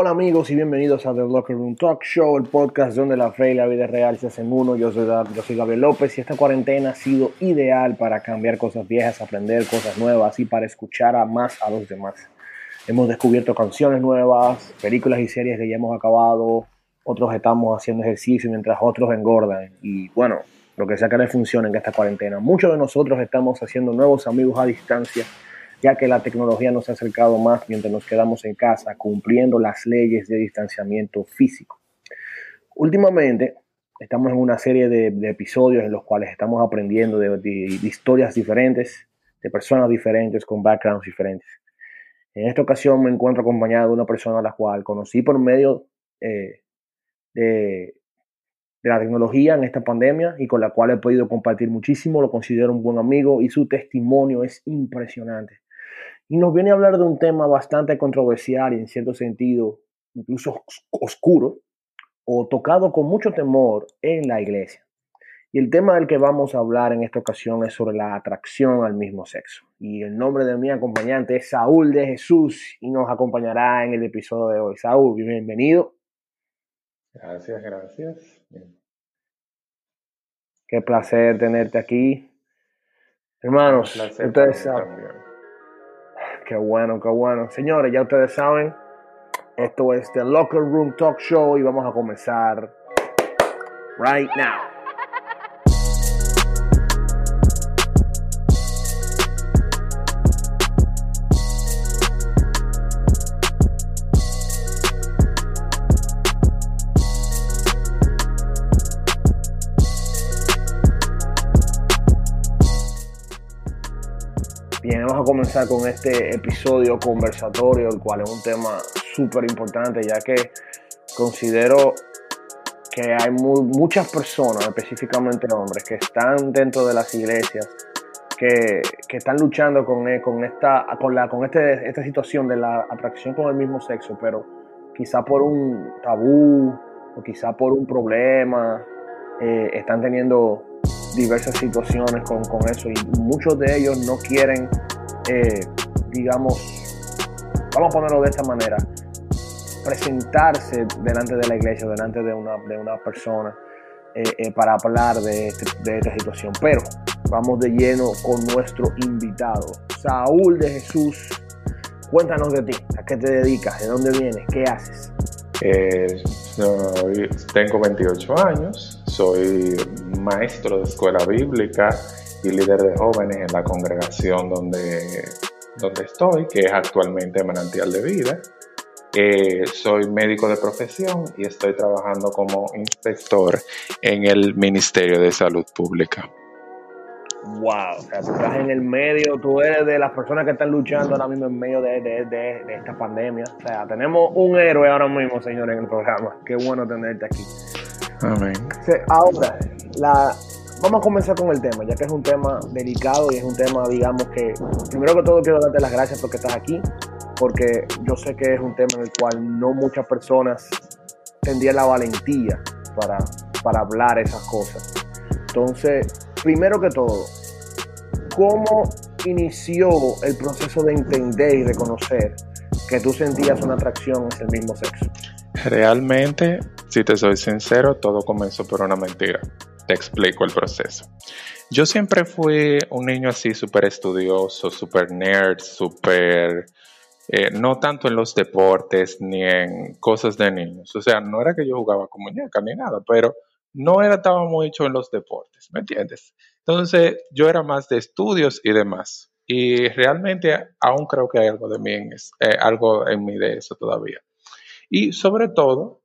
Hola amigos y bienvenidos a The Locker Room Talk Show, el podcast donde la fe y la vida real se hacen uno. Yo soy, yo soy Gabriel López y esta cuarentena ha sido ideal para cambiar cosas viejas, aprender cosas nuevas y para escuchar a más a los demás. Hemos descubierto canciones nuevas, películas y series que ya hemos acabado, otros estamos haciendo ejercicio mientras otros engordan y bueno, lo que sea que les funcione en esta cuarentena. Muchos de nosotros estamos haciendo nuevos amigos a distancia ya que la tecnología nos ha acercado más mientras nos quedamos en casa cumpliendo las leyes de distanciamiento físico. Últimamente estamos en una serie de, episodios en los cuales estamos aprendiendo de, historias diferentes, de personas diferentes, con backgrounds diferentes. En esta ocasión me encuentro acompañado de una persona a la cual conocí por medio eh, de, de la tecnología en esta pandemia y con la cual he podido compartir muchísimo, lo considero un buen amigo y su testimonio es impresionante y nos viene a hablar de un tema bastante controversial y en cierto sentido incluso oscuro o tocado con mucho temor en la iglesia. Y el tema del que vamos a hablar en esta ocasión es sobre la atracción al mismo sexo. Y el nombre de mi acompañante es Saúl de Jesús y nos acompañará en el episodio de hoy. Saúl, bienvenido. Gracias, gracias. Qué placer tenerte aquí. Hermanos, ustedes saben. Qué bueno, qué bueno. Señores, ya ustedes saben, esto es The Locker Room Talk Show y vamos a comenzar right now. Comenzar con este episodio conversatorio, el cual es un tema súper importante, ya que considero que hay muchas personas, específicamente hombres, que están dentro de las iglesias, que, están luchando con, eh, con, esta, con, la, con este, esta situación de la atracción con el mismo sexo, pero quizá por un tabú o quizá por un problema, eh, están teniendo diversas situaciones con, eso y muchos de ellos no quieren, eh, digamos, vamos a ponerlo de esta manera, presentarse delante de la iglesia, delante de una, de una persona eh, eh, para hablar este, de esta situación. Pero vamos de lleno con nuestro invitado, Saúl de Jesús. Cuéntanos de ti, a qué te dedicas, de dónde vienes, qué haces. tengo 28 años, soy maestro de escuela bíblica y líder de jóvenes en la congregación donde, donde estoy, que es actualmente Manantial de Vida. Eh, soy médico de profesión y estoy trabajando como inspector en el Ministerio de Salud Pública. Wow, o sea, tú estás en el medio, tú eres de las personas que están luchando ahora mismo en medio de, de, de esta pandemia. O sea, tenemos un héroe ahora mismo, señores, en el programa. Qué bueno tenerte aquí. Amén. Ahora, la, vamos a comenzar con el tema, ya que es un tema delicado y es un tema, digamos que, primero que todo quiero darte las gracias porque estás aquí, porque yo sé que es un tema en el cual no muchas personas tendrían la valentía para, para hablar esas cosas. Entonces, primero que todo, ¿cómo inició el proceso de entender y reconocer que tú sentías una atracción hacia el mismo sexo? Realmente si te soy sincero, todo comenzó por una mentira. Te explico el proceso. Yo siempre fui un niño así súper estudioso, súper nerd, súper... Eh, no tanto en los deportes ni en cosas de niños. O sea, no era que yo jugaba con muñeca ni nada, pero no era, estaba mucho en los deportes, ¿me entiendes? Entonces, yo era más de estudios y demás. Y realmente aún creo que hay algo de mí en eh, algo en mí de eso todavía. Y sobre todo,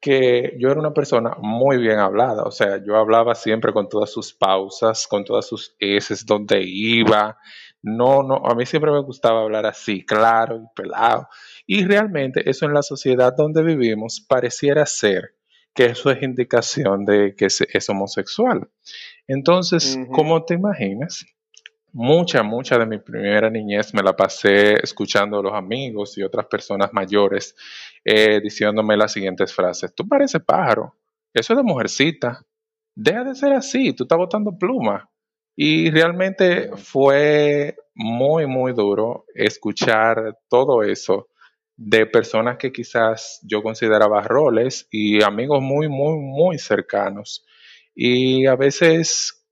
que yo era una persona muy bien hablada, o sea, yo hablaba siempre con todas sus pausas, con todas sus S, donde iba. No, no, a mí siempre me gustaba hablar así, claro y pelado. Y realmente eso en la sociedad donde vivimos pareciera ser que eso es indicación de que es, homosexual. Entonces, como te imaginas, mucha, mucha de mi primera niñez me la pasé escuchando a los amigos y otras personas mayores eh, diciéndome las siguientes frases. Tú pareces pájaro, eso es de mujercita, deja de ser así, tú estás botando pluma. Y realmente fue muy, muy duro escuchar todo eso de personas que quizás yo consideraba roles y amigos muy, muy, muy cercanos. Y a veces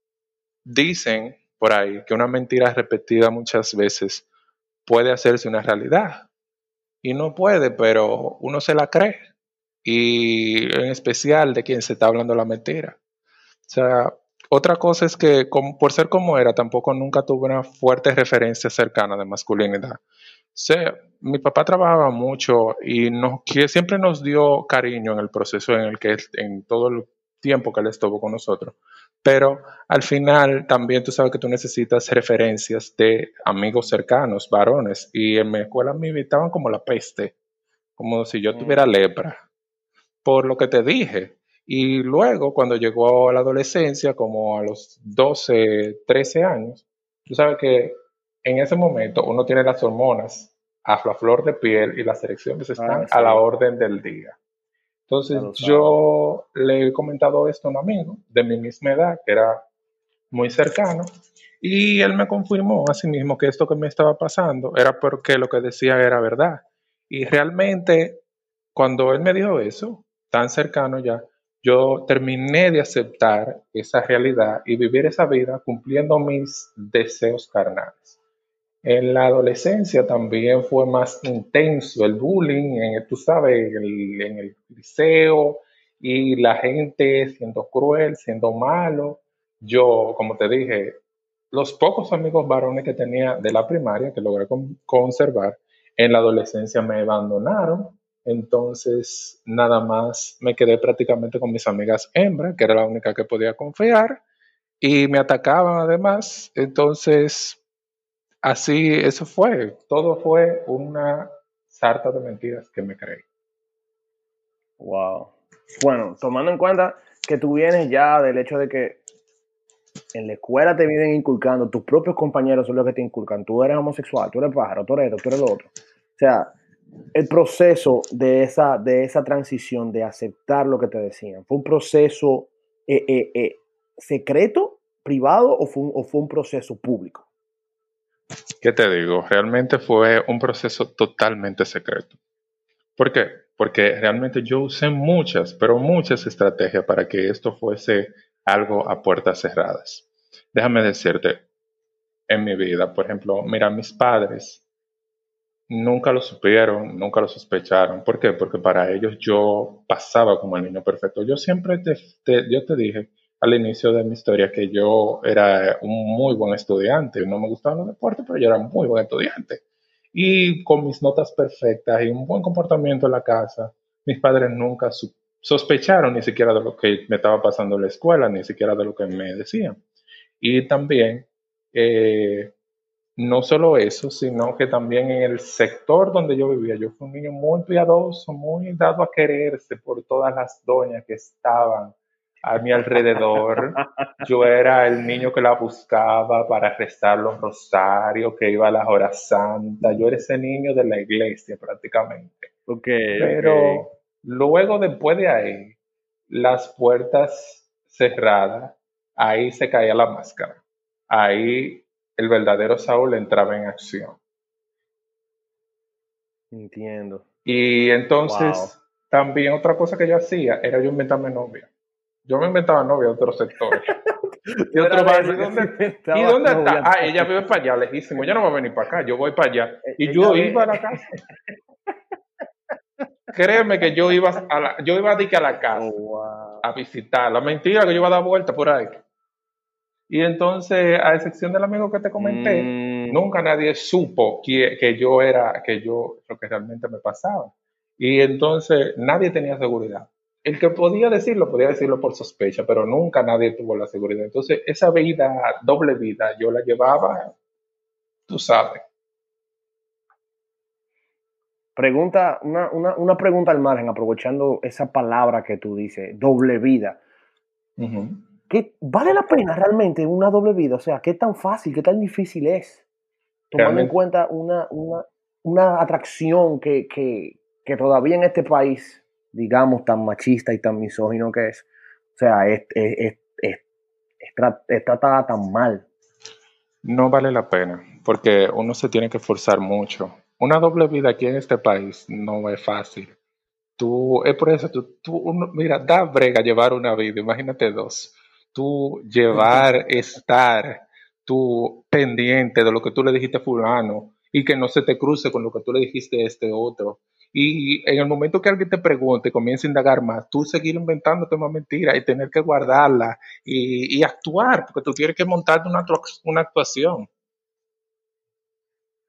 dicen por ahí que una mentira repetida muchas veces puede hacerse una realidad. Y no puede, pero uno se la cree. Y en especial de quien se está hablando la mentira. O sea, otra cosa es que por ser como era, tampoco nunca tuve una fuerte referencia cercana de masculinidad. mi papá trabajaba mucho y nos, siempre nos dio cariño en el proceso en el que en todo el tiempo que él estuvo con nosotros. Pero al final también tú sabes que tú necesitas referencias de amigos cercanos, varones. Y en mi escuela me invitaban como la peste, como si yo tuviera mm. lepra. Por lo que te dije, y luego, cuando llegó a la adolescencia, como a los 12, 13 años, tú sabes que en ese momento uno tiene las hormonas a la flor de piel y las erecciones están ah, a la orden del día. Entonces yo le he comentado esto a un amigo de mi misma edad, que era muy cercano, y él me confirmó a sí mismo que esto que me estaba pasando era porque lo que decía era verdad. Y realmente, cuando él me dijo eso, tan cercano ya, yo terminé de aceptar esa realidad y vivir esa vida cumpliendo mis deseos carnales. En la adolescencia también fue más intenso el bullying, en, tú sabes, en el liceo y la gente siendo cruel, siendo malo. Yo, como te dije, los pocos amigos varones que tenía de la primaria, que logré conservar, en la adolescencia me abandonaron entonces, nada más me quedé prácticamente con mis amigas hembras, que era la única que podía confiar, y me atacaban además. Entonces, así, eso fue. Todo fue una sarta de mentiras que me creí. Wow. Bueno, tomando en cuenta que tú vienes ya del hecho de que en la escuela te vienen inculcando, tus propios compañeros son los que te inculcan, tú eres homosexual, tú eres pájaro, tú eres esto, tú eres lo otro. O sea, el proceso de esa, de esa transición, de aceptar lo que te decían? ¿Fue un proceso eh, eh, eh, secreto, privado o fue, un, o fue un proceso público? ¿Qué te digo? Realmente fue un proceso totalmente secreto. ¿Por qué? Porque realmente yo usé muchas, pero muchas estrategias para que esto fuese algo a puertas cerradas. Déjame decirte, en mi vida, por ejemplo, mira, mis padres nunca lo supieron, nunca lo sospecharon. ¿Por qué? Porque para ellos yo pasaba como el niño perfecto. Yo siempre te, yo te dije al inicio de mi historia que yo era un muy buen estudiante. No me gustaban los deportes, pero yo era muy buen estudiante. Y con mis notas perfectas y un buen comportamiento en la casa, mis padres nunca sospecharon ni siquiera de lo que me estaba pasando en la escuela, ni siquiera de lo que me decían. Y también eh, no solo eso, sino que también en el sector donde yo vivía, yo fui un niño muy piadoso, muy dado a quererse por todas las doñas que estaban a mi alrededor. Yo era el niño que la buscaba para rezar los rosarios, que iba a las horas santas. Yo era ese niño de la iglesia prácticamente. Okay, Pero luego, después de ahí, las puertas cerradas, ahí se caía la máscara. Ahí el verdadero Saúl entraba en acción. Entiendo. Y entonces, también otra cosa que yo hacía era yo inventarme novia. Yo me inventaba novia de otros sectores. y otro ¿y dónde, ¿y dónde está? Ah, ella vive para allá, lejísimo. Ella no va a venir para acá, yo voy para allá. Eh, y yo iba a la casa. Créeme que yo iba a la, yo iba a, a la casa oh, a visitar. La mentira que yo iba a dar vuelta por ahí. Y entonces, a excepción del amigo que te comenté, mm. nunca nadie supo que, que, yo era, que yo, lo que realmente me pasaba. Y entonces nadie tenía seguridad. El que podía decirlo, podía decirlo por sospecha, pero nunca nadie tuvo la seguridad. Entonces, esa vida, doble vida, yo la llevaba, tú sabes. Pregunta, una, una, una pregunta al margen, aprovechando esa palabra que tú dices, doble vida. ¿Vale la pena realmente una doble vida? O sea, ¿qué tan fácil, qué tan difícil es? Tomando en cuenta una, una, una atracción que, que, que, todavía en este país, digamos, tan machista y tan misógino que es, o sea, es, es, es, es tratada tan mal. No vale la pena, porque uno se tiene que esforzar mucho una doble vida aquí en este país no es fácil. Tú, es por eso, tú, tú mira, da brega llevar una vida, imagínate dos. Tú llevar, estar, tú pendiente de lo que tú le dijiste a fulano y que no se te cruce con lo que tú le dijiste a este otro. Y en el momento que alguien te pregunte, comienza a indagar más, tú seguir inventándote más mentiras y tener que guardarla y, actuar, porque tú tienes que montarte una, una actuación.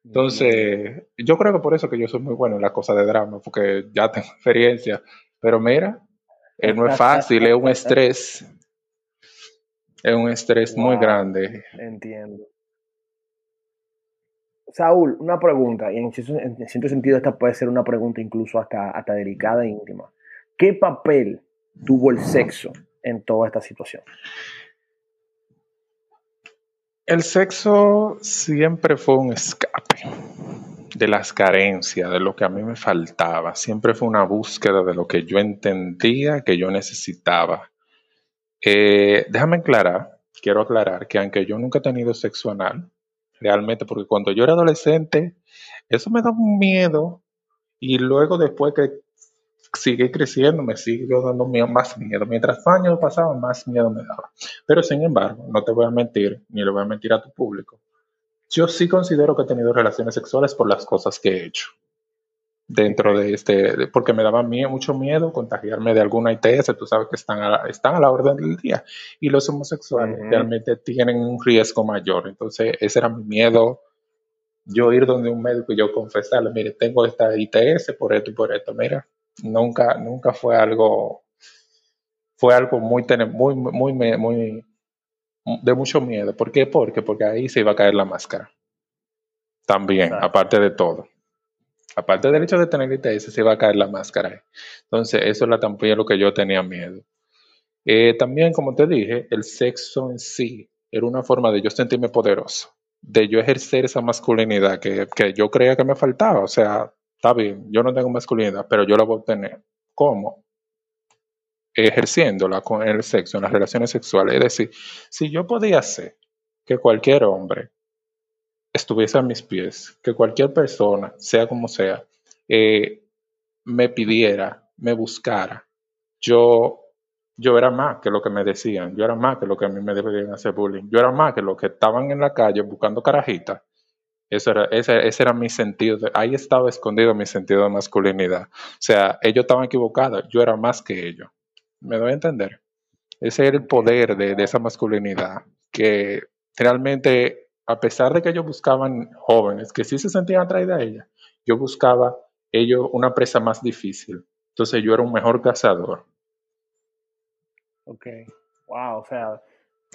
Entonces, yo creo que por eso que yo soy muy bueno en la cosa de drama, porque ya tengo experiencia. Pero mira, eh, no es fácil, es un estrés. Es un estrés muy grande. Entiendo. Saúl, una pregunta, y en cierto, sentido esta puede ser una pregunta incluso hasta, hasta delicada e íntima. ¿Qué papel tuvo el sexo en toda esta situación? El sexo siempre fue un escape de las carencias, de lo que a mí me faltaba. Siempre fue una búsqueda de lo que yo entendía que yo necesitaba. Eh, déjame aclarar, quiero aclarar que aunque yo nunca he tenido sexo anal, realmente, porque cuando yo era adolescente, eso me daba un miedo y luego después que sigue creciendo, me sigue dando más miedo. Mientras años pasaban, más miedo me daba. Pero sin embargo, no te voy a mentir, ni le voy a mentir a tu público. Yo sí considero que he tenido relaciones sexuales por las cosas que he hecho. Dentro de este, porque me daba mucho miedo contagiarme de alguna ITS, tú sabes que están a la, están a la orden del día. Y los homosexuales realmente tienen un riesgo mayor. Entonces, ese era mi miedo yo ir donde un médico y yo confesarle, mire, tengo esta ITS por esto y por esto, mira, nunca, nunca fue algo, fue algo muy, muy, muy, muy, de mucho miedo. ¿Por qué? Porque, porque ahí se iba a caer la máscara. También, aparte de todo. Aparte del hecho de tener ITS, se iba a caer la máscara. Entonces, eso es la lo que yo tenía miedo. Eh, también, como te dije, el sexo en sí era una forma de yo sentirme poderoso, de yo ejercer esa masculinidad que, que yo creía que me faltaba. O sea, está bien, yo no tengo masculinidad, pero yo la voy a obtener. ¿Cómo? Ejerciéndola con el sexo, en las relaciones sexuales. Es decir, si yo podía hacer que cualquier hombre estuviese a mis pies, que cualquier persona, sea como sea, eh, me pidiera, me buscara, yo, yo era más que lo que me decían, yo era más que lo que a mí me deberían hacer bullying, yo era más que los que estaban en la calle buscando carajitas eso era, ese, era mi sentido, ahí estaba escondido mi sentido de masculinidad. O sea, ellos estaban equivocados, yo era más que ellos. ¿Me doy a entender? Ese era el poder de, esa masculinidad, que realmente, a pesar de que ellos buscaban jóvenes que sí se sentían atraídos a ella, yo buscaba ellos una presa más difícil. Entonces yo era un mejor cazador. Ok, wow, o sea,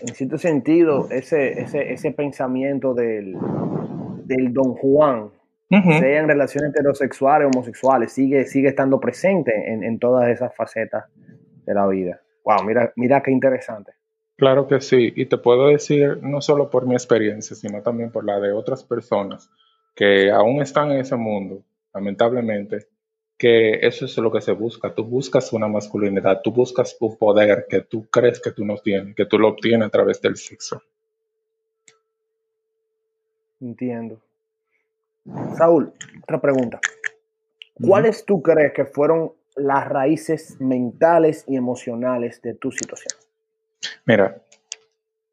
en cierto sentido, ese, ese, ese pensamiento del, del Don Juan, sea en relaciones heterosexuales, homosexuales, sigue, sigue estando presente en, todas esas facetas de la vida. Wow, mira, mira qué interesante. Claro que sí, y te puedo decir no solo por mi experiencia, sino también por la de otras personas que aún están en ese mundo, lamentablemente, que eso es lo que se busca. Tú buscas una masculinidad, tú buscas un poder que tú crees que tú no tienes, que tú lo obtienes a través del sexo. Entiendo. Saúl, otra pregunta. ¿Cuáles tú crees que fueron las raíces mentales y emocionales de tu situación? Mira,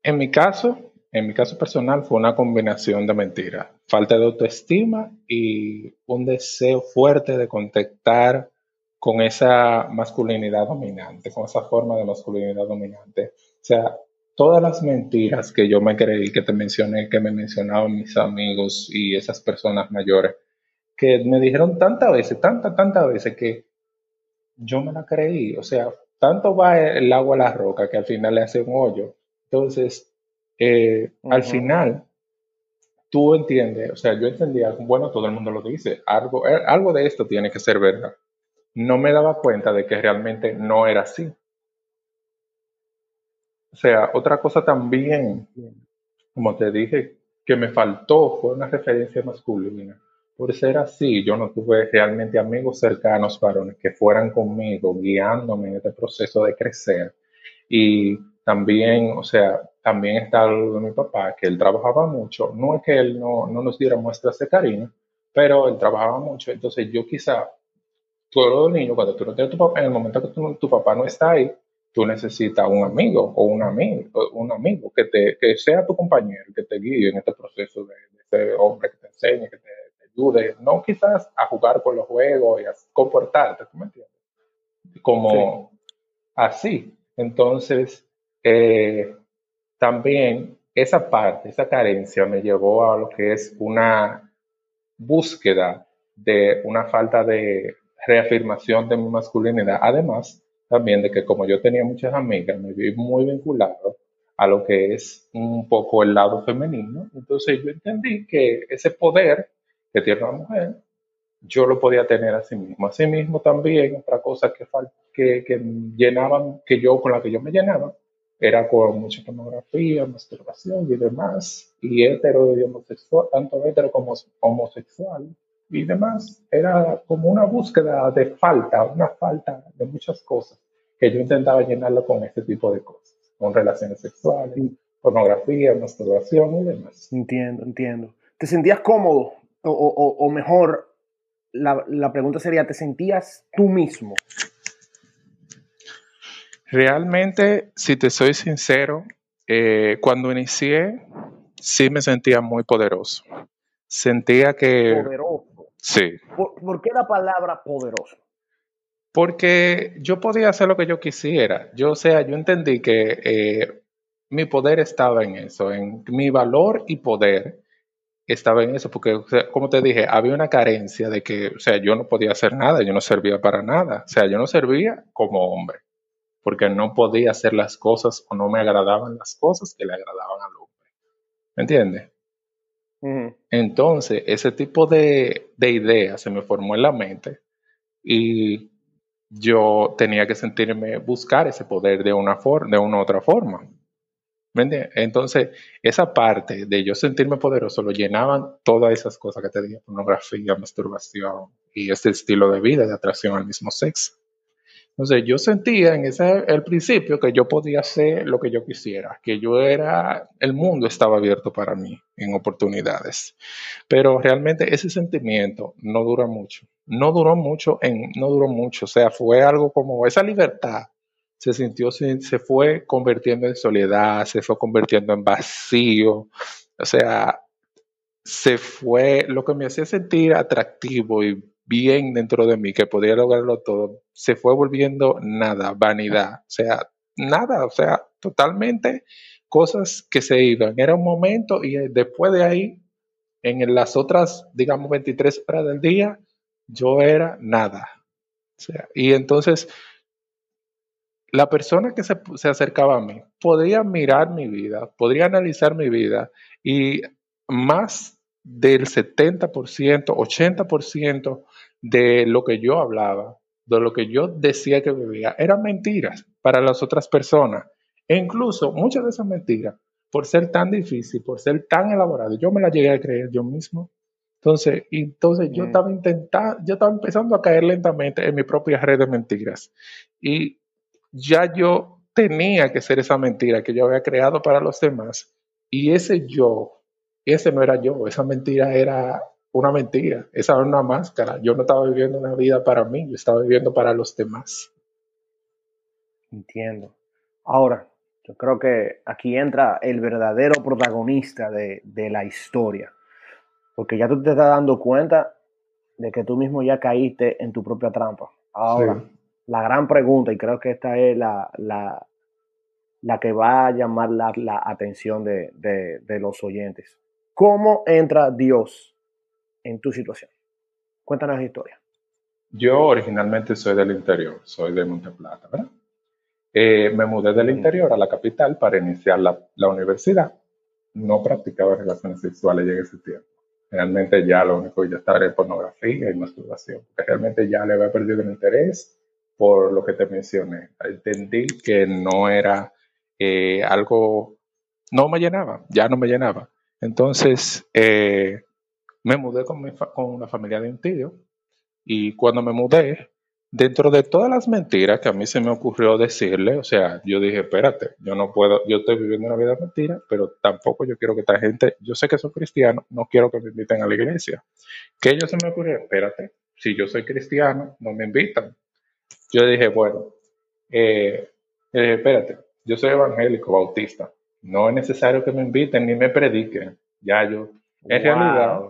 en mi caso, en mi caso personal fue una combinación de mentiras, falta de autoestima y un deseo fuerte de contactar con esa masculinidad dominante, con esa forma de masculinidad dominante. O sea, todas las mentiras que yo me creí, que te mencioné, que me mencionaban mis amigos y esas personas mayores, que me dijeron tantas veces, tantas, tantas veces que yo me la creí. O sea, tanto va el agua a la roca que al final le hace un hoyo. Entonces, eh, al final, tú entiendes, o sea, yo entendía, bueno, todo el mundo lo dice, algo, eh, algo de esto tiene que ser verdad. No me daba cuenta de que realmente no era así. O sea, otra cosa también, como te dije, que me faltó fue una referencia masculina. Por ser así, yo no tuve realmente amigos cercanos varones que fueran conmigo, guiándome en este proceso de crecer. Y también, o sea, también está lo de mi papá, que él trabajaba mucho. No es que él no, no nos diera muestras de cariño, pero él trabajaba mucho, entonces yo quizá, todo niño, cuando tú no tienes tu papá, en el momento que tu, papá no está ahí, tú necesitas un amigo o un amigo, un amigo que, te, que sea tu compañero, que te guíe en este proceso de, hombre, que te enseñe, que ayude, no quizás a jugar con los juegos y a comportarte, ¿tú me entiendes? Como así. Entonces, eh, también esa parte, esa carencia me llevó a lo que es una búsqueda de una falta de reafirmación de mi masculinidad. Además, también de que como yo tenía muchas amigas, me vi muy vinculado a lo que es un poco el lado femenino. Entonces yo entendí que ese poder que tiene una mujer, yo lo podía tener a sí mismo. Asimismo también otra cosa que, que, que llenaban, que yo con la que yo me llenaba, era con mucha pornografía, masturbación y demás, y hetero y homosexual, tanto hetero como homosexual y demás, era como una búsqueda de falta, una falta de muchas cosas, que yo intentaba llenarlo con este tipo de cosas, con relaciones sexuales, pornografía, masturbación y demás. Entiendo, entiendo. ¿Te sentías cómodo? O, o, o mejor, la, la pregunta sería, ¿te sentías tú mismo? Realmente, si te soy sincero, eh, cuando inicié, sí me sentía muy poderoso. Sentía que... Poderoso. Sí. ¿Por, qué la palabra poderoso? Porque yo podía hacer lo que yo quisiera. Yo, o sea, yo entendí que eh, mi poder estaba en eso, en mi valor y poder estaba en eso, porque, como te dije, había una carencia de que, o sea, yo no podía hacer nada, yo no servía para nada, o sea, yo no servía como hombre porque no podía hacer las cosas o no me agradaban las cosas que le agradaban al hombre. ¿Me entiendes? Entonces, ese tipo de, de idea se me formó en la mente y yo tenía que sentirme, buscar ese poder de una, de una otra forma. Entonces, esa parte de yo sentirme poderoso lo llenaban todas esas cosas que te dije, pornografía, masturbación y este estilo de vida de atracción al mismo sexo. Entonces yo sentía en ese el principio que yo podía hacer lo que yo quisiera, que yo era, el mundo estaba abierto para mí en oportunidades. Pero realmente ese sentimiento no dura mucho. No duró mucho, en, no duró mucho. O sea, fue algo como esa libertad se sintió, se, se fue convirtiendo en soledad, se fue convirtiendo en vacío. O sea, se fue, lo que me hacía sentir atractivo y bien dentro de mí que podía lograrlo todo, se fue volviendo nada, vanidad, o sea, nada, o sea, totalmente cosas que se iban. Era un momento y después de ahí, en las otras, digamos, 23 horas del día, yo era nada. O sea, y entonces, la persona que se, se acercaba a mí podría mirar mi vida, podría analizar mi vida y más del 70%, 80% de lo que yo hablaba, de lo que yo decía que vivía, eran mentiras para las otras personas. E incluso muchas de esas mentiras, por ser tan difícil, por ser tan elaborado, yo me las llegué a creer yo mismo. Entonces, entonces yo mm. estaba intentando, yo estaba empezando a caer lentamente en mi propia red de mentiras. Y ya yo tenía que ser esa mentira que yo había creado para los demás. Y ese yo, ese no era yo, esa mentira era una mentira, esa era una máscara. Yo no estaba viviendo una vida para mí, yo estaba viviendo para los demás. Entiendo. Ahora, yo creo que aquí entra el verdadero protagonista de, la historia, porque ya tú te estás dando cuenta de que tú mismo ya caíste en tu propia trampa. Ahora, la gran pregunta, y creo que esta es la, la, que va a llamar la, atención de, de los oyentes. ¿Cómo entra Dios en tu situación. Cuéntanos la historia. Yo originalmente soy del interior, soy de Monteplata, ¿verdad? Eh, me mudé del interior a la capital para iniciar la, la, universidad. No practicaba relaciones sexuales en ese tiempo. Realmente ya lo único que yo estaba era pornografía y masturbación, porque realmente ya le había perdido el interés por lo que te mencioné. Entendí que no era eh, algo, no me llenaba, ya no me llenaba. Entonces, eh, me mudé con, la familia de un tío y cuando me mudé, Dentro de todas las mentiras que a mí se me ocurrió decirle, o sea, yo dije, espérate, yo no puedo, yo estoy viviendo una vida mentira, pero tampoco yo quiero que esta gente, yo sé que son cristianos, no quiero que me inviten a la iglesia. Que ellos se me ocurrió, espérate, si yo soy cristiano, no me invitan. Yo dije, bueno, eh, espérate, yo soy evangélico, bautista, no es necesario que me inviten ni me prediquen, ya yo, en realidad,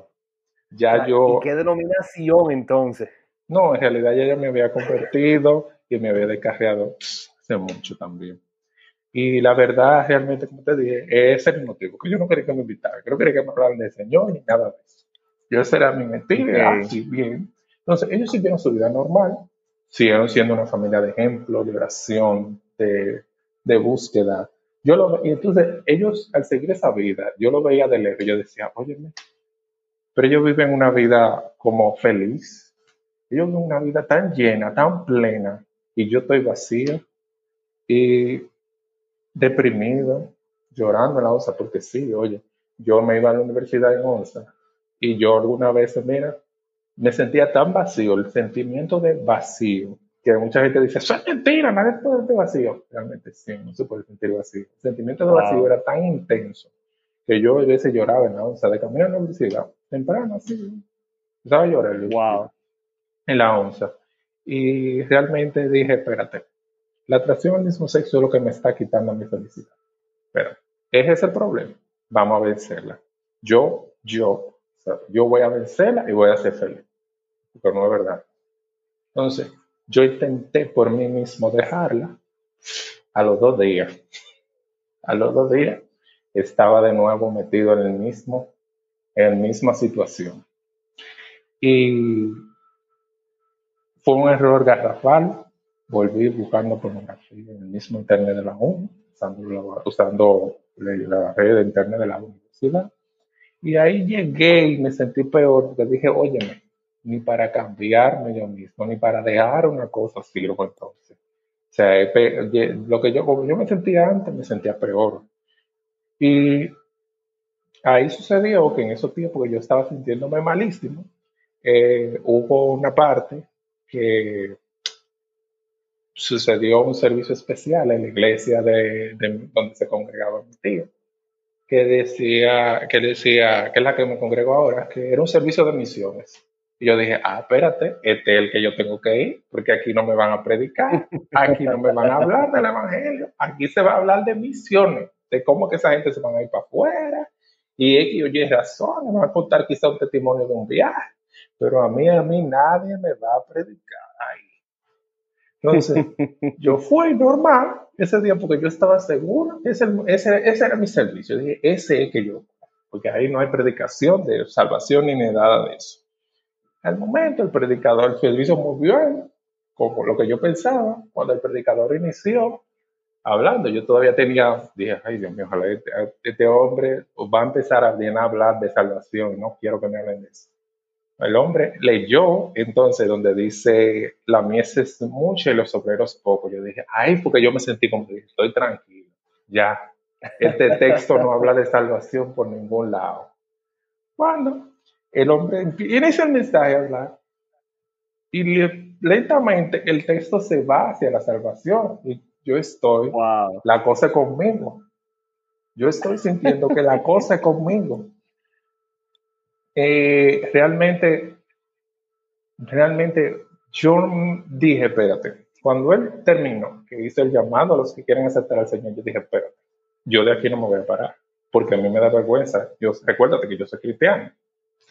ya yo... ¿Y qué denominación entonces? No, en realidad ya, me había convertido y me había descarriado hace mucho también. Y la verdad, realmente, como te dije, es el motivo, que yo no quería que me invitaran, yo no quería que me hablaran del Señor ni nada de eso. Yo esa era mi mentira, así bien. Entonces, ellos siguieron su vida normal, siguieron siendo una familia de ejemplo, de oración, de, búsqueda. Yo lo, y entonces, ellos, al seguir esa vida, yo lo veía de lejos yo decía, óyeme, pero ellos viven una vida como feliz, ellos viven una vida tan llena, tan plena, y yo estoy vacío y deprimido, llorando en la onza, porque sí, oye, yo me iba a la universidad en onza y yo alguna vez, mira, me sentía tan vacío, el sentimiento de vacío, que mucha gente dice, eso es mentira, nadie puede sentir vacío. Realmente sí, no se puede sentir vacío. El sentimiento de vacío era tan intenso que yo a veces lloraba en la onza, de camino a la universidad, temprano, así. Estaba llorando. Wow en la onza. Y realmente dije, espérate, la atracción al mismo sexo es lo que me está quitando mi felicidad. Pero, ¿es ese el problema? Vamos a vencerla. Yo, yo, yo voy a vencerla y voy a ser feliz. Pero no es verdad. Entonces, yo intenté por mí mismo dejarla a los dos días. A los dos días estaba de nuevo metido en el mismo, en la misma situación. Y fue un error garrafal. Volví buscando pornografía en el mismo internet de la U, usando, la, red de internet de la universidad. Y ahí llegué y me sentí peor porque dije, óyeme, ni para cambiarme yo mismo, ni para dejar una cosa sirvo entonces. O sea, lo que yo, como yo me sentía antes, me sentía peor. Y ahí sucedió que en esos tiempos que yo estaba sintiéndome malísimo, eh, hubo una parte que sucedió un servicio especial en la iglesia de, donde se congregaba mi tío, que decía, que decía, que es la que me congrego ahora, que era un servicio de misiones. Y yo dije, ah, espérate, este es el que yo tengo que ir, porque aquí no me van a predicar, aquí no me van a hablar del evangelio, aquí se va a hablar de misiones, de cómo que esa gente se van a ir para afuera, y X oye razón, me van a contar quizá un testimonio de un viaje pero a mí, a mí nadie me va a predicar ahí. Entonces, yo fui normal ese día porque yo estaba seguro, ese, ese, ese era mi servicio, dije, ese es que yo, porque ahí no hay predicación de salvación ni nada de eso. Al momento el predicador, el servicio muy bien, como lo que yo pensaba, cuando el predicador inició hablando, yo todavía tenía, dije, ay Dios mío, ojalá este, este hombre va a empezar a bien hablar de salvación, no quiero que me hablen de eso. El hombre leyó entonces donde dice, la mies es mucha y los obreros poco. Yo dije, ay, porque yo me sentí como que estoy tranquilo. Ya, este texto no habla de salvación por ningún lado. Cuando el hombre inicia el mensaje a hablar y lentamente el texto se va hacia la salvación y yo estoy, la cosa conmigo. Yo estoy sintiendo que la cosa es conmigo. Eh, realmente, realmente yo dije, espérate, cuando él terminó, que hizo el llamado a los que quieren aceptar al Señor, yo dije, espérate, yo de aquí no me voy a parar, porque a mí me da vergüenza. Yo, recuérdate que yo soy cristiano,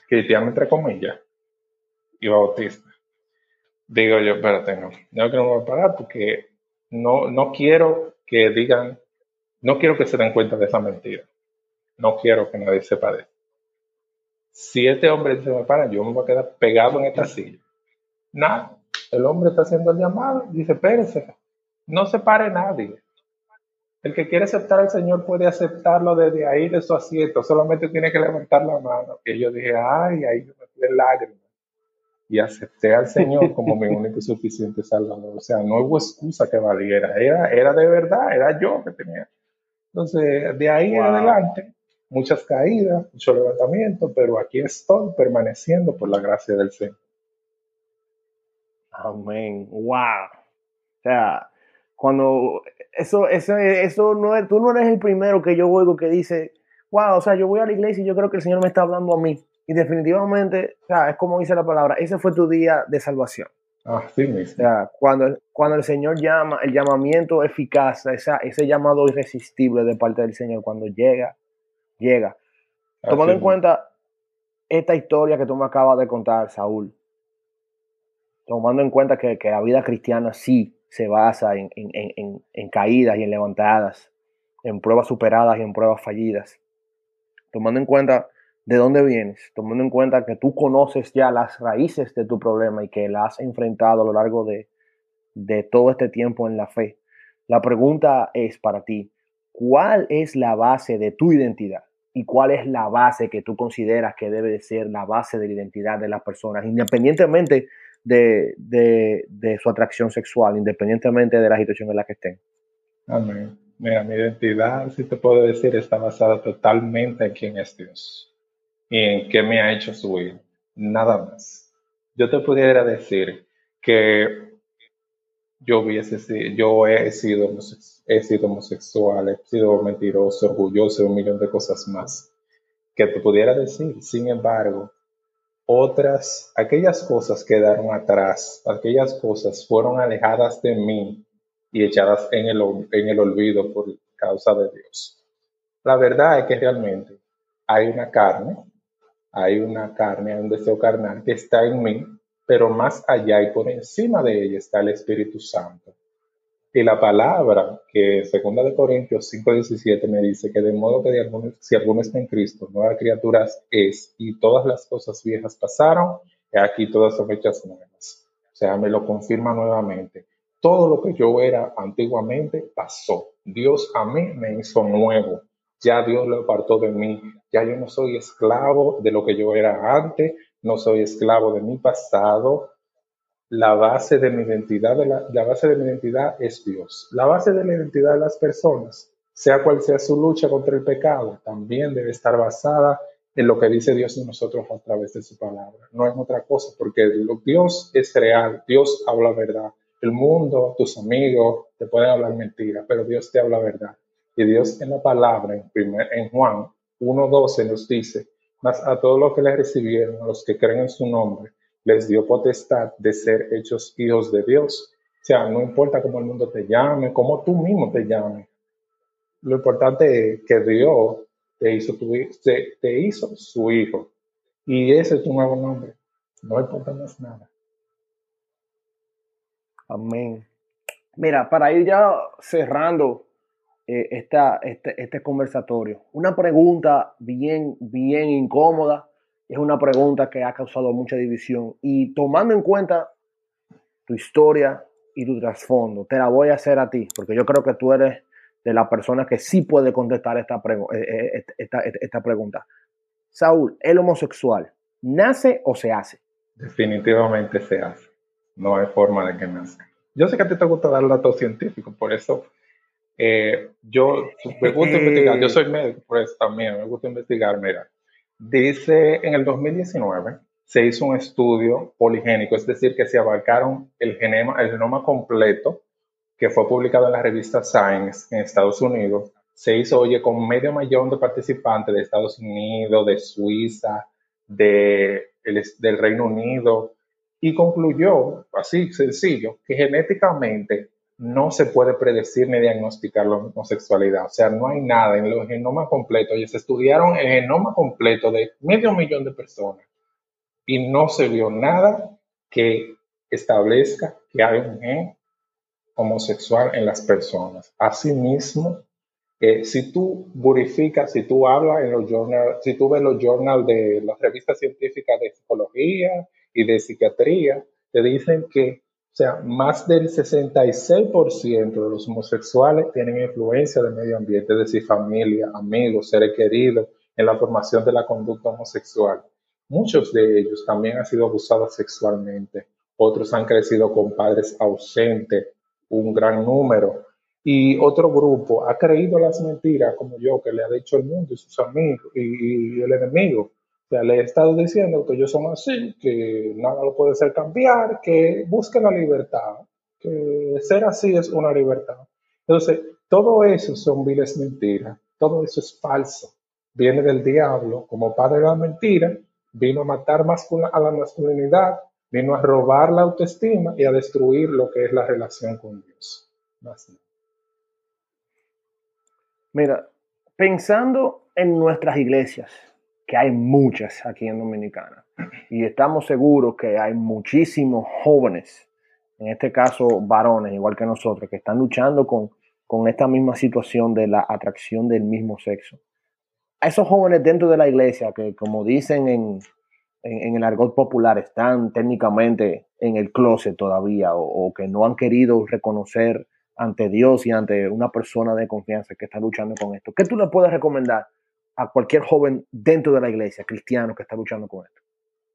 cristiano entre comillas, y bautista. Digo yo, espérate, no, yo que no me voy a parar porque no, no quiero que digan, no quiero que se den cuenta de esa mentira. No quiero que nadie sepa de eso si este hombre se me para, yo me voy a quedar pegado en esta silla. Nada, el hombre está haciendo el llamado, dice, espérese, no se pare nadie. El que quiere aceptar al Señor puede aceptarlo desde ahí, de su asiento, solamente tiene que levantar la mano. Y yo dije, ay, ahí yo me fui lágrimas. Y acepté al Señor como mi único y suficiente Salvador. O sea, no hubo excusa que valiera, era, era de verdad, era yo que tenía. Entonces, de ahí en adelante, muchas caídas, mucho levantamiento, pero aquí estoy permaneciendo por la gracia del Señor. Amén. Wow. O sea, cuando eso, eso, eso no es, tú no eres el primero que yo oigo que dice, wow, o sea, yo voy a la iglesia y yo creo que el Señor me está hablando a mí. Y definitivamente, o sea, es como dice la palabra, ese fue tu día de salvación. Ah, sí, o sea, cuando, cuando el Señor llama, el llamamiento eficaz, esa, ese llamado irresistible de parte del Señor, cuando llega, llega. Tomando en cuenta esta historia que tú me acabas de contar, Saúl, tomando en cuenta que, la vida cristiana sí se basa en, en, caídas y en levantadas, en pruebas superadas y en pruebas fallidas, tomando en cuenta de dónde vienes, tomando en cuenta que tú conoces ya las raíces de tu problema y que la has enfrentado a lo largo de, de todo este tiempo en la fe, la pregunta es para ti, ¿cuál es la base de tu identidad? ¿Y cuál es la base que tú consideras que debe de ser la base de la identidad de las personas, independientemente de, su atracción sexual, independientemente de la situación en la que estén. Amén. Mira, mi identidad, si te puedo decir, está basada totalmente en quién es Dios y en qué me ha hecho su hijo. Nada más. Yo te pudiera decir que yo hubiese yo he sido, sido homosexual, he sido mentiroso, orgulloso, un millón de cosas más que te pudiera decir. Sin embargo, otras, aquellas cosas quedaron atrás, aquellas cosas fueron alejadas de mí y echadas en el, en el olvido por causa de Dios. La verdad es que realmente hay una carne, hay una carne, hay un deseo carnal que está en mí, pero más allá y por encima de ella está el Espíritu Santo. Y la palabra que segunda de Corintios 5:17 me dice que de modo que si alguno está en Cristo, nuevas criaturas es, y todas las cosas viejas pasaron, y aquí todas son hechas nuevas. O sea, me lo confirma nuevamente. Todo lo que yo era antiguamente pasó. Dios a mí me hizo nuevo. Ya Dios lo apartó de mí. Ya yo no soy esclavo de lo que yo era antes, no soy esclavo de mi pasado, la base de mi identidad, la, base de mi identidad es Dios. La base de la identidad de las personas, sea cual sea su lucha contra el pecado, también debe estar basada en lo que dice Dios de nosotros a través de su palabra. No es otra cosa, porque Dios es real, Dios habla verdad. El mundo, tus amigos, te pueden hablar mentira, pero Dios te habla verdad. Y Dios en la palabra, en, primer, en Juan 1.12 nos dice, mas a todos los que le recibieron, a los que creen en su nombre, les dio potestad de ser hechos hijos de Dios. O sea, no importa cómo el mundo te llame, cómo tú mismo te llames. Lo importante es que Dios te hizo, te hizo su hijo. Y ese es tu nuevo nombre. No importa más nada. Amén. Mira, para ir ya cerrando eh, esta, este, este conversatorio, una pregunta bien, bien incómoda, es una pregunta que ha causado mucha división y tomando en cuenta tu historia y tu trasfondo, te la voy a hacer a ti, porque yo creo que tú eres de la persona que sí puede contestar esta, eh, eh, esta, pregunta. Saúl, ¿el homosexual nace o se hace? Definitivamente se hace. No hay forma de que nazca. Yo sé que a ti te gusta dar datos científicos, por eso eh, yo me gusta investigar. Yo soy médico, por eso también me gusta investigar. Mira, Dice, en el 2019 se hizo un estudio poligénico, es decir, que se abarcaron el genoma, el genoma completo, que fue publicado en la revista Science en Estados Unidos. Se hizo, oye, con medio millón de participantes de Estados Unidos, de Suiza, de, del Reino Unido, y concluyó, así sencillo, que genéticamente no se puede predecir ni diagnosticar la homosexualidad. O sea, no hay nada en los genomas completos. Ellos estudiaron el genoma completo de medio millón de personas y no se vio nada que establezca que hay un gen homosexual en las personas. Asimismo, eh, si tú verificas, si tú hablas en los journals, si tú ves los journals de las revistas científicas de psicología y de psiquiatría, te dicen que o sea, más del 66% de los homosexuales tienen influencia del medio ambiente, es decir, familia, amigos, seres queridos, en la formación de la conducta homosexual. Muchos de ellos también han sido abusados sexualmente, otros han crecido con padres ausentes, un gran número, y otro grupo ha creído las mentiras, como yo, que le ha dicho el mundo y sus amigos y, y el enemigo. Sea, le he estado diciendo que ellos son así, que nada lo puede hacer cambiar, que busquen la libertad, que ser así es una libertad. Entonces, todo eso son viles mentiras, todo eso es falso. Viene del diablo como padre de la mentira, vino a matar a la masculinidad, vino a robar la autoestima y a destruir lo que es la relación con Dios. Mira, pensando en nuestras iglesias, que hay muchas aquí en Dominicana, y estamos seguros que hay muchísimos jóvenes, en este caso varones, igual que nosotros, que están luchando con, con esta misma situación de la atracción del mismo sexo. A esos jóvenes dentro de la iglesia, que como dicen en, en, el argot popular están técnicamente en el closet todavía o, que no han querido reconocer ante Dios y ante una persona de confianza que está luchando con esto. ¿Qué tú le puedes recomendar a cualquier joven dentro de la iglesia, cristiano, que está luchando con esto?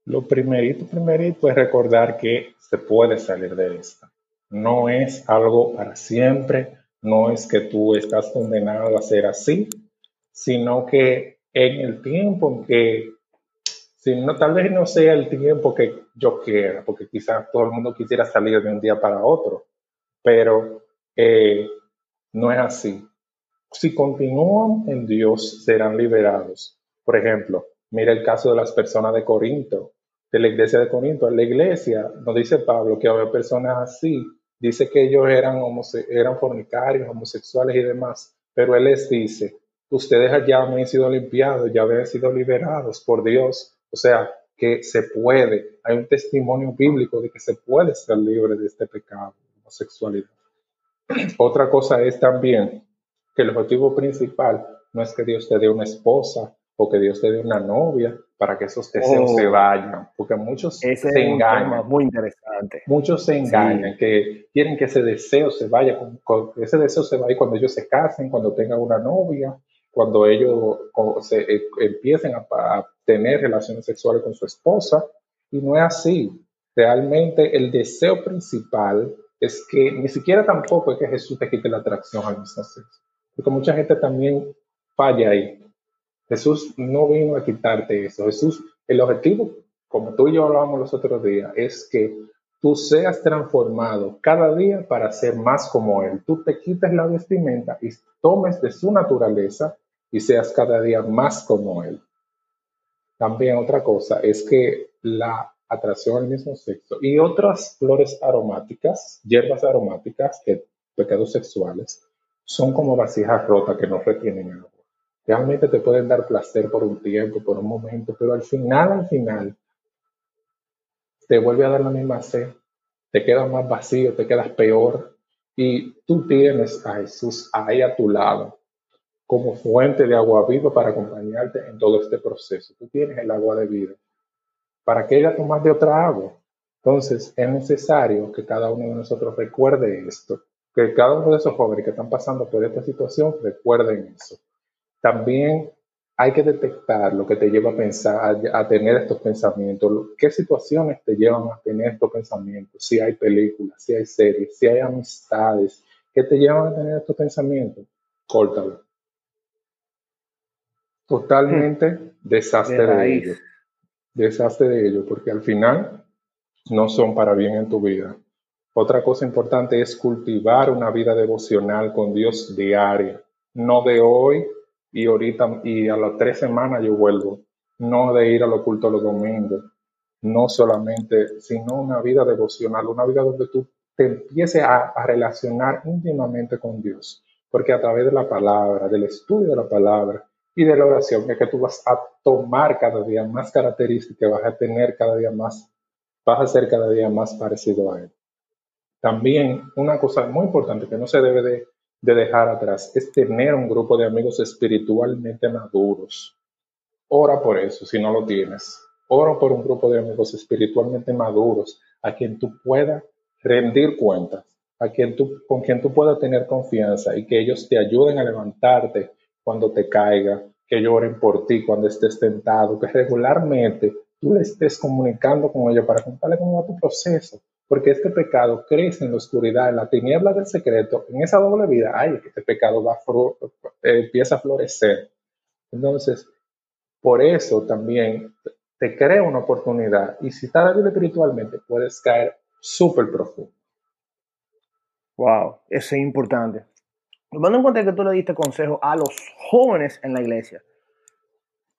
Lo primerito, primerito es recordar que se puede salir de esto. No es algo para siempre, no es que tú estás condenado a ser así, sino que en el tiempo en que no, tal vez no sea el tiempo que yo quiera, porque quizás todo el mundo quisiera salir de un día para otro, pero eh, no es así. Si continúan en Dios, serán liberados. Por ejemplo, mira el caso de las personas de Corinto, de la iglesia de Corinto. La iglesia, no dice Pablo que había personas así, dice que ellos eran, eran fornicarios, homosexuales y demás, pero él les dice, ustedes ya han sido limpiados, ya habían sido liberados por Dios o sea, que se puede, hay un testimonio bíblico de que se puede ser libre de este pecado, la sexualidad. Otra cosa es también que el objetivo principal no es que Dios te dé una esposa o que Dios te dé una novia para que esos deseos se oh. vayan, porque muchos se engañan. muy interesante. Muchos se engañan, que quieren que ese deseo se vaya, ese deseo se vaya cuando ellos se casen, cuando tengan una novia, cuando ellos se, eh, empiecen a, tener relaciones sexuales con su esposa, y no es así. Realmente el deseo principal es que ni siquiera tampoco es que Jesús te quite la atracción al mismo sexo, porque mucha gente también falla ahí. Jesús no vino a quitarte eso. Jesús, el objetivo, como tú y yo hablábamos los otros días, es que tú seas transformado cada día para ser más como Él. Tú te quites la vestimenta y tomes de su naturaleza y seas cada día más como Él. También otra cosa es que la atracción al mismo sexo y otras flores aromáticas, hierbas aromáticas, que pecados sexuales, son como vasijas rotas que no retienen agua. Realmente te pueden dar placer por un tiempo, por un momento, pero al final, al final, te vuelve a dar la misma sed, te quedas más vacío, te quedas peor y tú tienes a Jesús ahí a tu lado como fuente de agua viva para acompañarte en todo este proceso. Tú tienes el agua de vida. ¿Para qué ella tomar de otra agua? Entonces, es necesario que cada uno de nosotros recuerde esto, que cada uno de esos jóvenes que están pasando por esta situación recuerden eso. También hay que detectar lo que te lleva a pensar, a, tener estos pensamientos, qué situaciones te llevan a tener estos pensamientos, si hay películas, si hay series, si hay amistades, ¿qué te llevan a tener estos pensamientos? Córtalo totalmente desastre de, ellos. Desastre de ellos, porque al final no son para bien en tu vida. Otra cosa importante es cultivar una vida devocional con Dios diaria, no de hoy y ahorita y a las tres semanas yo vuelvo, no de ir al oculto los domingos, no solamente, sino una vida devocional, una vida donde tú te empieces a, a relacionar íntimamente con Dios, porque a través de la palabra, del estudio de la palabra, y de la oración es que tú vas a tomar cada día más características, vas a tener cada día más, vas a ser cada día más parecido a Él. También una cosa muy importante que no se debe de, de dejar atrás es tener un grupo de amigos espiritualmente maduros. Ora por eso si no lo tienes. Ora por un grupo de amigos espiritualmente maduros a quien tú puedas rendir cuentas, a quien tú, con quien tú puedas tener confianza y que ellos te ayuden a levantarte cuando te caiga, que lloren por ti cuando estés tentado, que regularmente tú le estés comunicando con ellos para contarle cómo va tu proceso, porque este pecado crece en la oscuridad, en la tiniebla del secreto, en esa doble vida, ay, este pecado va empieza a florecer. Entonces, Por eso también te crea una oportunidad y si estás débil espiritualmente puedes caer súper profundo. Wow, eso es importante. Tomando en cuenta que tú le diste consejo a los jóvenes en la iglesia,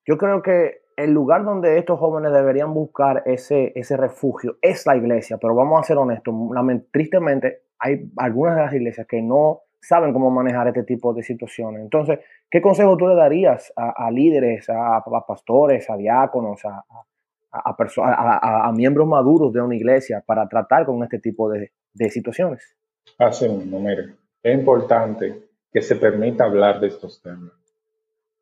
yo creo que el lugar donde estos jóvenes deberían buscar ese, ese refugio es la iglesia, pero vamos a ser honestos, tristemente hay algunas de las iglesias que no saben cómo manejar este tipo de situaciones. Entonces, ¿qué consejo tú le darías a, líderes, a, pastores, a diáconos, a, a, miembros maduros de una iglesia para tratar con este tipo de, de situaciones? Así mismo, mire, es importante que se permita hablar de estos temas.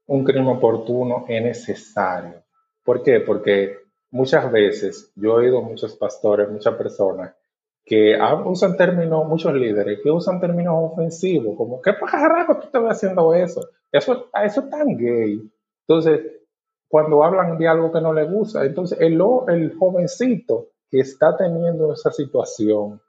Un crimen oportuno es necesario. ¿Por qué? Porque muchas veces yo he oído muchos pastores, muchas personas que usan términos, muchos líderes que usan términos ofensivos, como ¿qué carajo tú estás haciendo eso? Eso, eso es tan gay. Entonces, cuando hablan de algo que no le gusta, entonces el, el jovencito que está teniendo esa situación,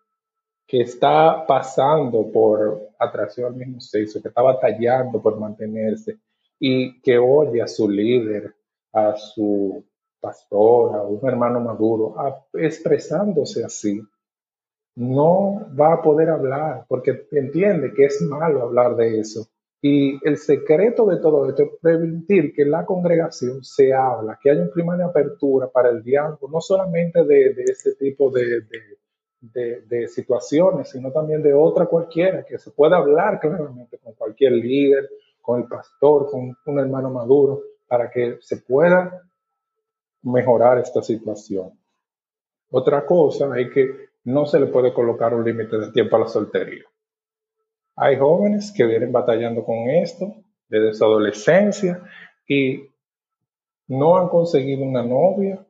que está pasando por atracción al mismo sexo, que está batallando por mantenerse y que oye a su líder, a su pastor, a un hermano maduro, expresándose así, no va a poder hablar porque entiende que es malo hablar de eso. Y el secreto de todo esto es permitir que la congregación se habla, que haya un clima de apertura para el diálogo, no solamente de, de ese tipo de, de, de, situaciones, sino también de otra cualquiera, que se pueda hablar claramente con cualquier líder, con el pastor, con un hermano maduro, para que se pueda mejorar esta situación. Otra cosa es que no se le puede colocar un límite de tiempo a la soltería. Hay jóvenes que vienen batallando con esto desde su adolescencia y no han conseguido una novia,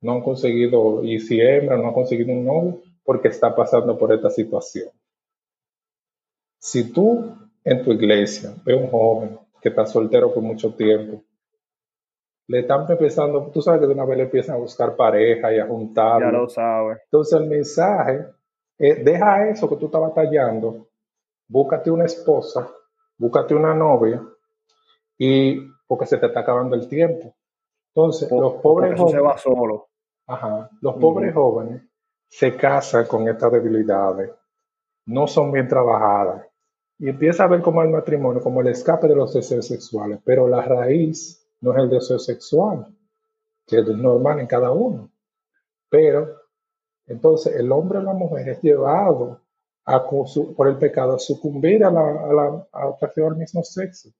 no han conseguido, y si hembra, no han conseguido un novio porque está pasando por esta situación. Si tú en tu iglesia ves un joven que está soltero por mucho tiempo le están empezando, tú sabes que de una vez le empiezan a buscar pareja y a juntar. Ya lo sabes. Entonces el mensaje, deja eso que tú estás batallando, búscate una esposa, búscate una novia, y porque se te está acabando el tiempo. Entonces, los pobres jóvenes. Se va solo. Ajá, los pobres jóvenes se casan con estas debilidades, no son bien trabajadas, y empieza a ver como el matrimonio, como el escape de los deseos sexuales, pero la raíz no es el deseo sexual, que es normal en cada uno. Pero entonces el hombre o la mujer es llevado a, por el pecado a sucumbir a la, atracción al mismo sexo.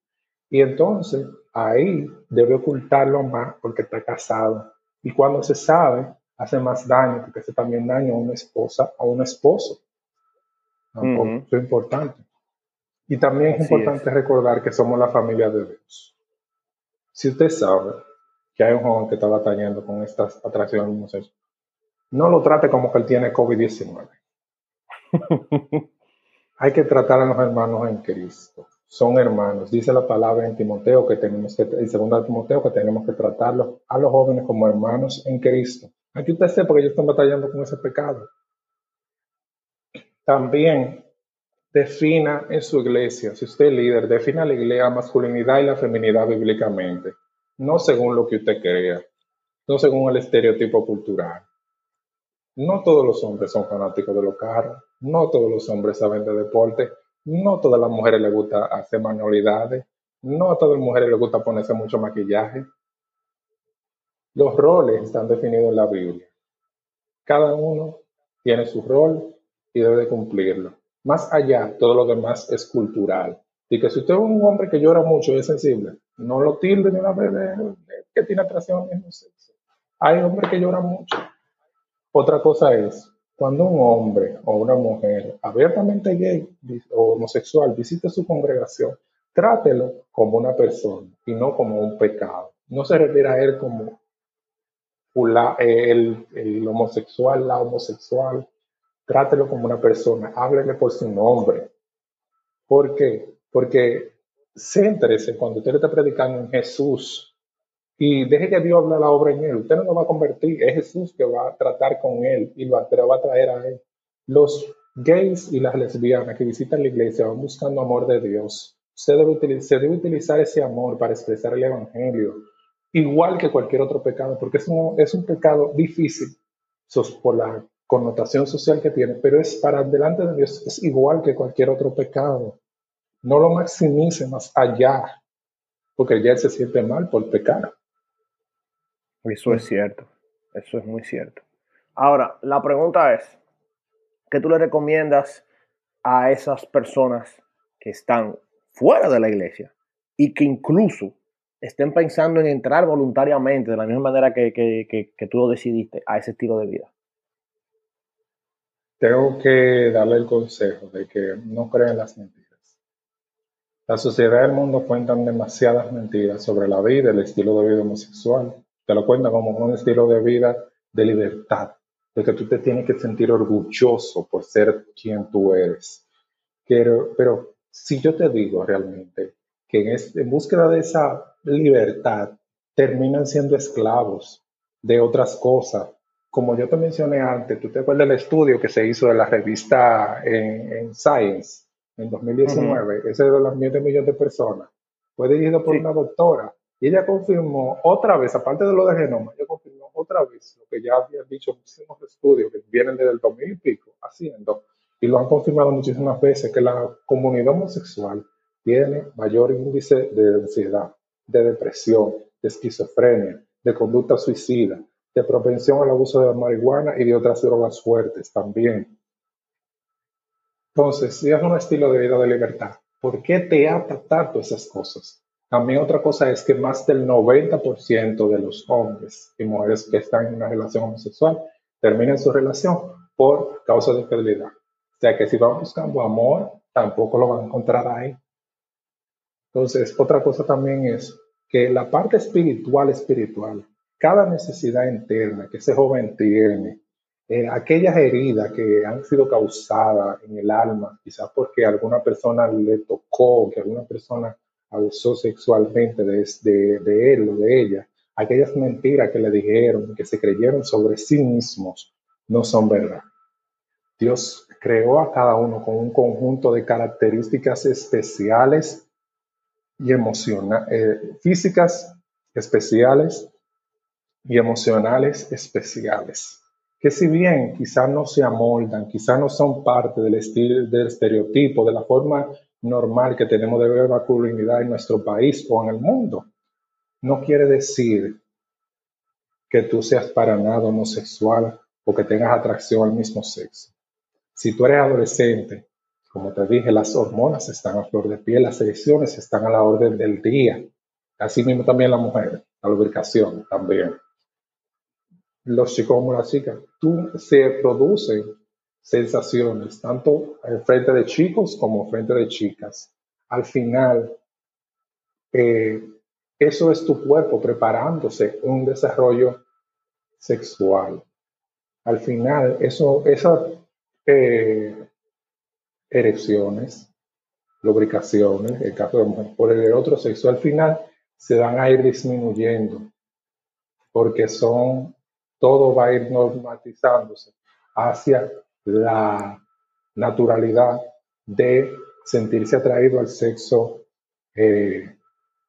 Y entonces ahí debe ocultarlo más porque está casado. Y cuando se sabe, hace más daño porque hace también daño a una esposa o a un esposo. Eso es importante. Y también es importante recordar que somos la familia de Dios. Si usted sabe que hay un joven que está batallando con estas atracciones homosexuales, no lo trate como que él tiene COVID-19. hay que tratar a los hermanos en Cristo. Son hermanos. Dice la palabra en Timoteo que tenemos que, en segunda Timoteo, que tenemos que tratarlos a los jóvenes como hermanos en Cristo. Aquí usted sepa que ellos están batallando con ese pecado. También defina en su iglesia, si usted es líder, defina la iglesia, la masculinidad y la feminidad bíblicamente, no según lo que usted crea, no según el estereotipo cultural. No todos los hombres son fanáticos de los carros, no todos los hombres saben de deporte, no todas las mujeres les gusta hacer manualidades, no a todas las mujeres les gusta ponerse mucho maquillaje. Los roles están definidos en la Biblia. Cada uno tiene su rol y debe cumplirlo. Más allá, todo lo demás es cultural. Y que si usted es un hombre que llora mucho y es sensible, no lo tilde de una vez que tiene atracción al mismo sexo. Hay hombres que lloran mucho. Otra cosa es, cuando un hombre o una mujer abiertamente gay o homosexual visite su congregación, trátelo como una persona y no como un pecado. No se refiere a él como el, el homosexual, la homosexual, trátelo como una persona, háblele por su nombre. ¿Por qué? Porque céntrese cuando usted le está predicando en Jesús y deje que Dios hable la obra en él. Usted no lo va a convertir, es Jesús que va a tratar con él y lo va a traer a él. Los gays y las lesbianas que visitan la iglesia van buscando amor de Dios. Se debe, utilizar, se debe utilizar ese amor para expresar el evangelio, igual que cualquier otro pecado, porque es un, pecado difícil por connotación social que tiene, pero es para delante de Dios, es igual que cualquier otro pecado. No lo maximice más allá, porque ya él se siente mal por pecar. Eso es cierto, eso es muy cierto. Ahora, la pregunta es, ¿qué tú le recomiendas a esas personas que están fuera de la iglesia y que incluso estén pensando en entrar voluntariamente, de la misma manera que, que, tú lo decidiste, a ese estilo de vida? Tengo que darle el consejo de que no crean las mentiras. La sociedad y el mundo cuentan demasiadas mentiras sobre la vida, el estilo de vida homosexual. Te lo cuentan como un estilo de vida de libertad, de que tú te tienes que sentir orgulloso por ser quien tú eres. Pero, pero si yo te digo realmente que en, en búsqueda de esa libertad terminan siendo esclavos de otras cosas, como yo te mencioné antes, tú te acuerdas del estudio que se hizo de la revista en, Science en 2019, ese de los miles de millones de personas, fue dirigido por una doctora y ella confirmó otra vez, aparte de lo de genoma, ella confirmó otra vez lo que ya habían dicho muchísimos estudios que vienen desde el 2000 y pico haciendo, y lo han confirmado muchísimas veces, que la comunidad homosexual tiene mayor índice de ansiedad, de depresión, de esquizofrenia, de conducta suicida, de propensión al abuso de marihuana y de otras drogas fuertes también. Entonces, si es un estilo de vida de libertad, ¿por qué te ata tanto esas cosas? También otra cosa es que más del 90% de los hombres y mujeres que están en una relación homosexual terminan su relación por causa de fidelidad. O sea que si van buscando amor, tampoco lo van a encontrar ahí. Entonces, otra cosa también es que la parte espiritual, espiritual, cada necesidad interna que ese joven tiene, eh, aquellas heridas que han sido causadas en el alma, quizás porque alguna persona le tocó, que alguna persona abusó sexualmente de, él o de ella, aquellas mentiras que le dijeron, que se creyeron sobre sí mismos, no son verdad. Dios creó a cada uno con un conjunto de características especiales y emocionales, eh, físicas especiales y emocionales especiales, que si bien quizás no se amoldan, quizás no son parte del estereotipo, de la forma normal que tenemos de ver masculinidad en nuestro país o en el mundo. No quiere decir que tú seas para nada homosexual o que tengas atracción al mismo sexo. Si tú eres adolescente, como te dije, las hormonas están a flor de piel, las elecciones están a la orden del día. Así mismo también la mujer, la lubricación también. Los chicos como las chicas, tú se producen sensaciones, tanto en frente de chicos como en frente de chicas. Al final, eh, eso es tu cuerpo preparándose un desarrollo sexual. Al final, eso, esas eh, erecciones, lubricaciones, el caso de por el otro sexo, al final se van a ir disminuyendo porque son, todo va a ir normatizándose hacia la naturalidad de sentirse atraído al sexo eh,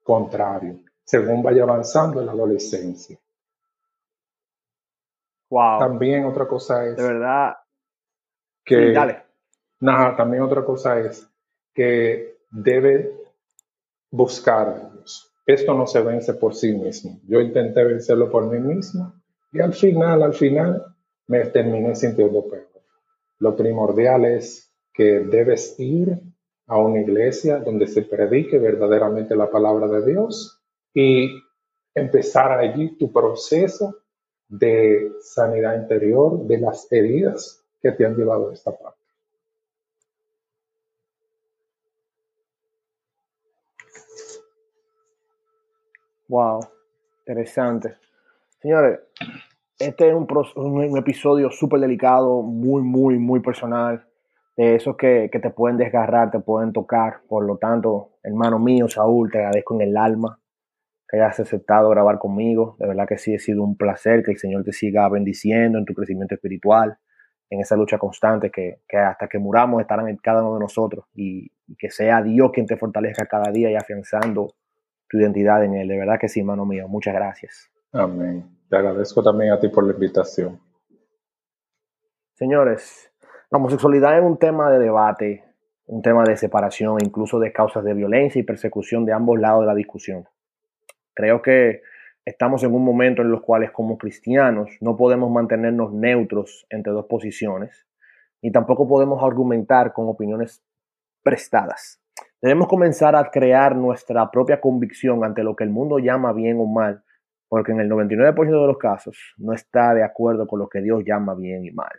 contrario, según vaya avanzando en la adolescencia. Wow. También otra cosa es. De verdad. Que, dale. Nada, también otra cosa es que debe buscar a Dios. Esto no se vence por sí mismo. Yo intenté vencerlo por mí mismo y al final, al final, me terminé sintiendo peor. Lo primordial es que debes ir a una iglesia donde se predique verdaderamente la palabra de Dios y empezar allí tu proceso de sanidad interior de las heridas que te han llevado a esta parte. Wow, interesante. Señores, este es un, episodio súper delicado, muy, muy, muy personal, de esos que, te pueden desgarrar, te pueden tocar. Por lo tanto, hermano mío, Saúl, te agradezco en el alma que hayas aceptado grabar conmigo. De verdad que sí, ha sido un placer que el Señor te siga bendiciendo en tu crecimiento espiritual, en esa lucha constante que, hasta que muramos estarán en cada uno de nosotros y, y que sea Dios quien te fortalezca cada día y afianzando tu identidad en Él. De verdad que sí, hermano mío. Muchas gracias. Amén. Te agradezco también a ti por la invitación. Señores, la homosexualidad es un tema de debate, un tema de separación incluso de causas de violencia y persecución de ambos lados de la discusión. Creo que estamos en un momento en los cuales como cristianos no podemos mantenernos neutros entre dos posiciones, ni tampoco podemos argumentar con opiniones prestadas. Debemos comenzar a crear nuestra propia convicción ante lo que el mundo llama bien o mal, porque en el 99% de los casos no está de acuerdo con lo que Dios llama bien y mal.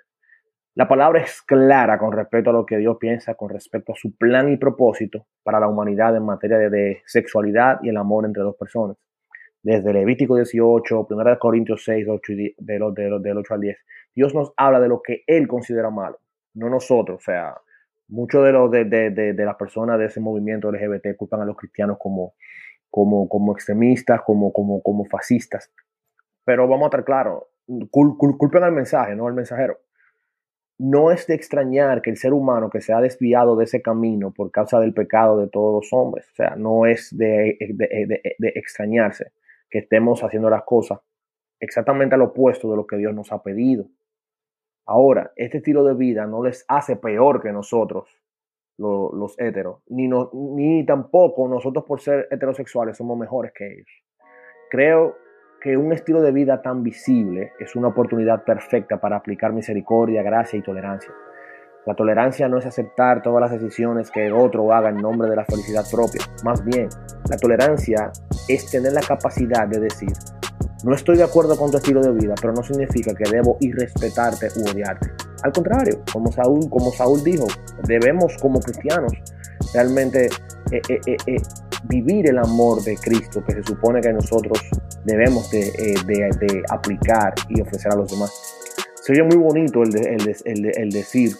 La palabra es clara con respecto a lo que Dios piensa con respecto a su plan y propósito para la humanidad en materia de, sexualidad y el amor entre dos personas. Desde Levítico 18, 1 Corintios 6, 8 del, 8 al 10, Dios nos habla de lo que Él considera malo, no nosotros. O sea, muchos de, los, de, de, las personas de ese movimiento LGBT culpan a los cristianos como, como, como extremistas, como, como, como fascistas. Pero vamos a estar claros, culpen al mensaje, no al mensajero no es de extrañar que el ser humano que se ha desviado de ese camino por causa del pecado de todos los hombres, o sea, no es de, extrañarse que estemos haciendo las cosas exactamente al opuesto de lo que Dios nos ha pedido. Ahora, este estilo de vida no les hace peor que nosotros, los, heteros, ni, no, ni tampoco nosotros por ser heterosexuales somos mejores que ellos. Creo que un estilo de vida tan visible es una oportunidad perfecta para aplicar misericordia, gracia y tolerancia. La tolerancia no es aceptar todas las decisiones que otro haga en nombre de la felicidad propia. Más bien, la tolerancia es tener la capacidad de decir, no estoy de acuerdo con tu estilo de vida, pero no significa que debo irrespetarte u odiarte. Al contrario, como Saúl, como Saúl dijo, debemos como cristianos realmente eh, eh, eh, vivir el amor de Cristo que se supone que nosotros debemos de, aplicar y ofrecer a los demás. Sería muy bonito el, el, decir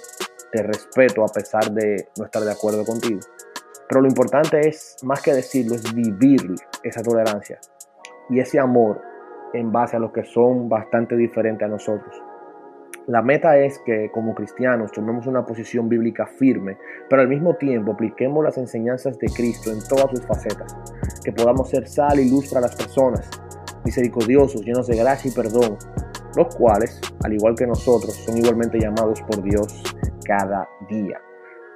te respeto a pesar de no estar de acuerdo contigo. Pero lo importante es, más que decirlo, es vivir esa tolerancia y ese amor en base a los que son bastante diferentes a nosotros. La meta es que como cristianos tomemos una posición bíblica firme, pero al mismo tiempo apliquemos las enseñanzas de Cristo en todas sus facetas, que podamos ser sal y luz para las personas, misericordiosos, llenos de gracia y perdón, los cuales, al igual que nosotros, son igualmente llamados por Dios cada día.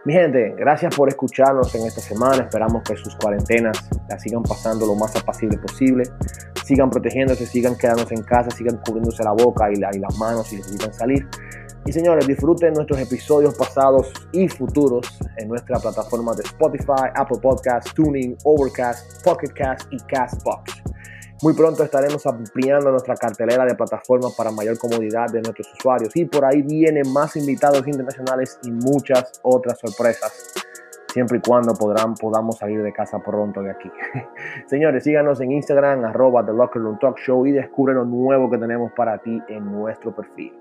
Mi gente, gracias por escucharnos en esta semana. Esperamos que sus cuarentenas la sigan pasando lo más apacible posible. Sigan protegiéndose, sigan quedándose en casa, sigan cubriéndose la boca y, las manos si necesitan salir. Y señores, disfruten nuestros episodios pasados y futuros en nuestra plataforma de Spotify, Apple Podcasts, Tuning, Overcast, Pocket Cast y Castbox. Muy pronto estaremos ampliando nuestra cartelera de plataformas para mayor comodidad de nuestros usuarios y por ahí vienen más invitados internacionales y muchas otras sorpresas, siempre y cuando podrán, podamos salir de casa pronto de aquí. Señores, síganos en Instagram, arroba The Locker Room Talk Show y descubre lo nuevo que tenemos para ti en nuestro perfil.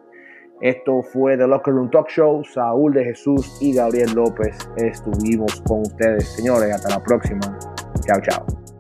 Esto fue The Locker Room Talk Show. Saúl de Jesús y Gabriel López estuvimos con ustedes. Señores, hasta la próxima. Chao, chao.